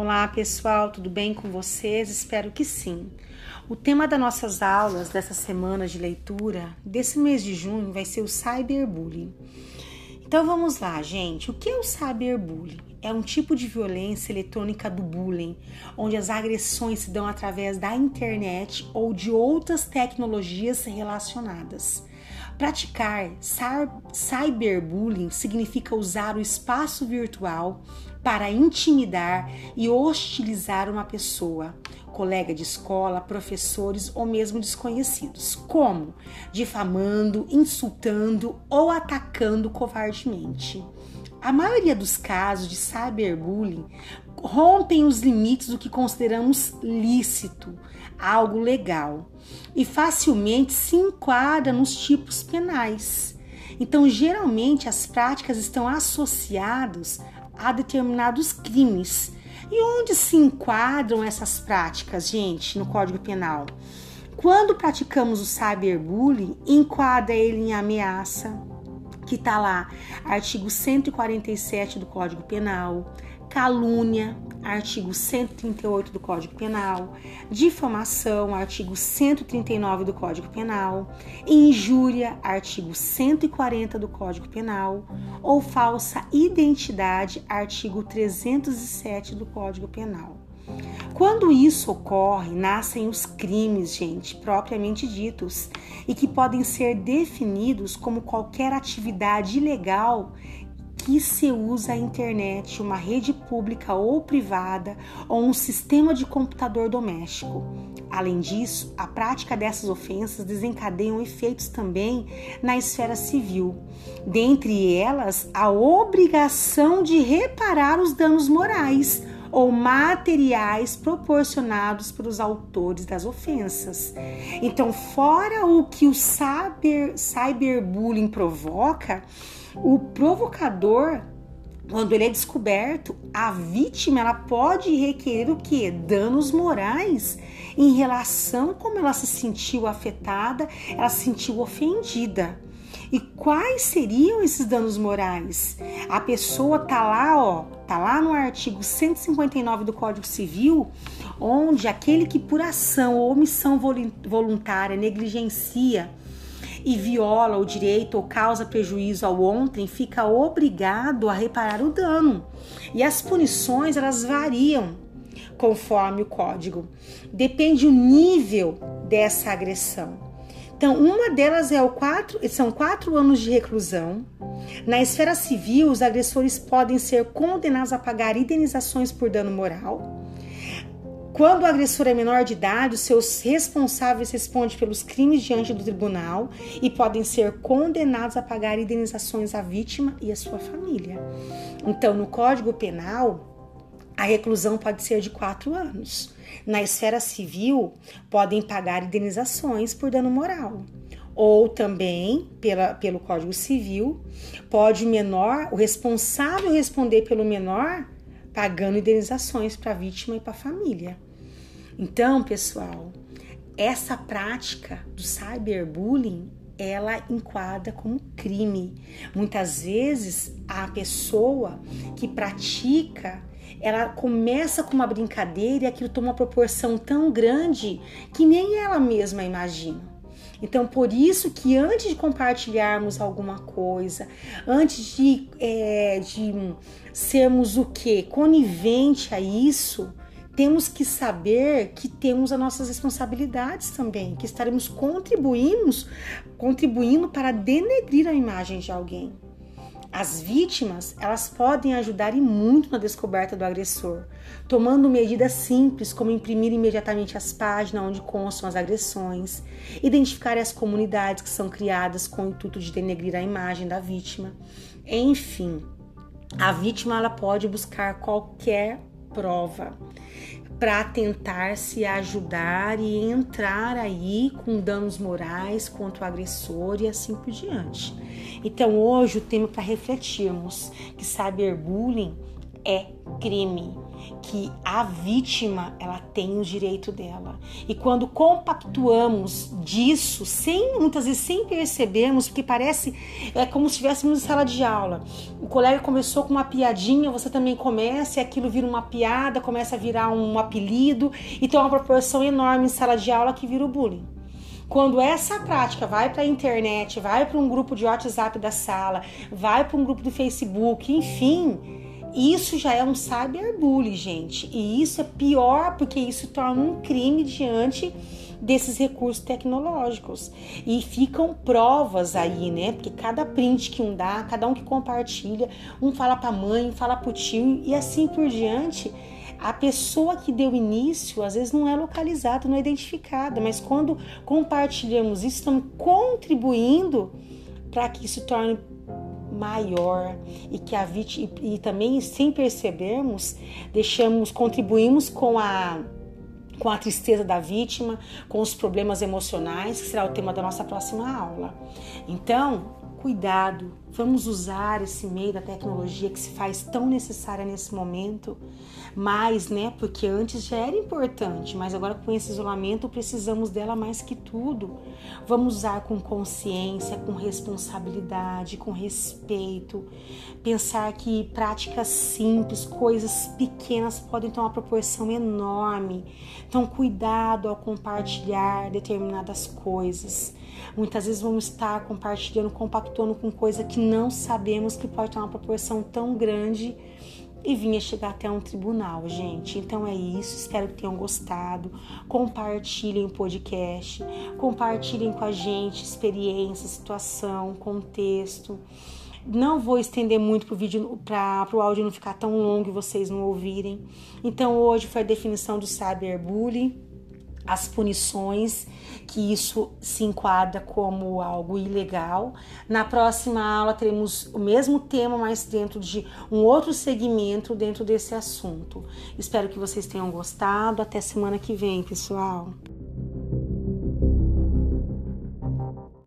Olá pessoal, tudo bem com vocês? Espero que sim. O tema das nossas aulas dessa semana de leitura, desse mês de junho, vai ser o cyberbullying. Então vamos lá, gente. O que é o cyberbullying? É um tipo de violência eletrônica do bullying, onde as agressões se dão através da internet ou de outras tecnologias relacionadas. Praticar cyberbullying significa usar o espaço virtual para intimidar e hostilizar uma pessoa, colega de escola, professores ou mesmo desconhecidos. Como? Difamando, insultando ou atacando covardemente. A maioria dos casos de cyberbullying rompem os limites do que consideramos lícito, algo legal, e facilmente se enquadra nos tipos penais. Então, geralmente as práticas estão associadas a determinados crimes. E onde se enquadram essas práticas, gente, no Código Penal? Quando praticamos o cyberbullying, enquadra ele em ameaça, que está lá, artigo 147 do Código Penal, calúnia, artigo 138 do Código Penal, difamação, artigo 139 do Código Penal, injúria, artigo 140 do Código Penal, ou falsa identidade, artigo 307 do Código Penal. Quando isso ocorre, nascem os crimes, gente, propriamente ditos, e que podem ser definidos como qualquer atividade ilegal que se usa a internet, uma rede pública ou privada ou um sistema de computador doméstico. Além disso, a prática dessas ofensas desencadeiam efeitos também na esfera civil, dentre elas a obrigação de reparar os danos morais ou materiais proporcionados pelos autores das ofensas. Então, fora o que o cyber, cyberbullying provoca, o provocador, quando ele é descoberto, a vítima ela pode requerer o que? Danos morais em relação como ela se sentiu afetada, ela se sentiu ofendida. E quais seriam esses danos morais? A pessoa tá lá, ó, tá lá no artigo 159 do Código Civil, onde aquele que por ação ou omissão voluntária negligencia e viola o direito ou causa prejuízo ao ontem, fica obrigado a reparar o dano. E as punições elas variam conforme o código. Depende o nível dessa agressão. Então, uma delas é o quatro, são quatro anos de reclusão. Na esfera civil, os agressores podem ser condenados a pagar indenizações por dano moral. Quando o agressor é menor de idade, os seus responsáveis respondem pelos crimes diante do tribunal e podem ser condenados a pagar indenizações à vítima e à sua família. Então, no Código Penal, a reclusão pode ser de quatro anos. Na esfera civil, podem pagar indenizações por dano moral. Ou também, pela, pelo Código Civil, pode o menor, o responsável responder pelo menor, pagando indenizações para a vítima e para a família. Então, pessoal, essa prática do cyberbullying ela enquadra como crime. Muitas vezes a pessoa que pratica ela começa com uma brincadeira e aquilo toma uma proporção tão grande que nem ela mesma imagina. Então, por isso que antes de compartilharmos alguma coisa, antes de, é, de sermos o que? Conivente a isso, temos que saber que temos as nossas responsabilidades também, que estaremos contribuindo, contribuindo para denegrir a imagem de alguém. As vítimas, elas podem ajudar e muito na descoberta do agressor, tomando medidas simples como imprimir imediatamente as páginas onde constam as agressões, identificar as comunidades que são criadas com o intuito de denegrir a imagem da vítima. Enfim, a vítima ela pode buscar qualquer prova para tentar se ajudar e entrar aí com danos morais contra o agressor e assim por diante. Então hoje o tema para refletirmos que cyberbullying é crime que a vítima ela tem o direito dela. E quando compactuamos disso, sem muitas vezes sem percebermos, porque parece é como se estivéssemos em sala de aula. O colega começou com uma piadinha, você também começa e aquilo vira uma piada, começa a virar um apelido e tem uma proporção enorme em sala de aula que vira o bullying. Quando essa prática vai para a internet, vai para um grupo de WhatsApp da sala, vai para um grupo do Facebook, enfim, isso já é um cyberbullying, gente. E isso é pior porque isso torna um crime diante desses recursos tecnológicos. E ficam provas aí, né? Porque cada print que um dá, cada um que compartilha, um fala para mãe, um fala para o tio e assim por diante. A pessoa que deu início às vezes não é localizada, não é identificada, mas quando compartilhamos isso, estamos contribuindo para que isso torne maior e que a vítima e, também sem percebermos deixamos contribuímos com a com a tristeza da vítima, com os problemas emocionais, que será o tema da nossa próxima aula. Então, cuidado, vamos usar esse meio da tecnologia que se faz tão necessária nesse momento, mais, né? Porque antes já era importante, mas agora com esse isolamento precisamos dela mais que tudo. Vamos usar com consciência, com responsabilidade, com respeito, pensar que práticas simples, coisas pequenas podem ter uma proporção enorme. Então, cuidado ao compartilhar determinadas coisas. Muitas vezes vamos estar compartilhando, compactuando com coisa que não sabemos que pode ter uma proporção tão grande e vinha chegar até um tribunal, gente. Então é isso, espero que tenham gostado. Compartilhem o podcast, compartilhem com a gente experiência, situação, contexto. Não vou estender muito para o vídeo, áudio não ficar tão longo e vocês não ouvirem. Então hoje foi a definição do cyberbullying as punições, que isso se enquadra como algo ilegal. Na próxima aula teremos o mesmo tema, mas dentro de um outro segmento dentro desse assunto. Espero que vocês tenham gostado. Até semana que vem, pessoal.